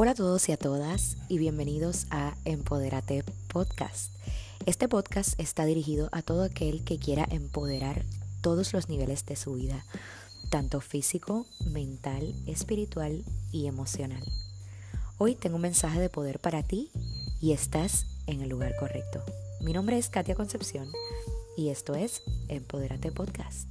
Hola a todos y a todas y bienvenidos a Empoderate Podcast. Este podcast está dirigido a todo aquel que quiera empoderar todos los niveles de su vida, tanto físico, mental, espiritual y emocional. Hoy tengo un mensaje de poder para ti y estás en el lugar correcto. Mi nombre es Katia Concepción y esto es Empoderate Podcast.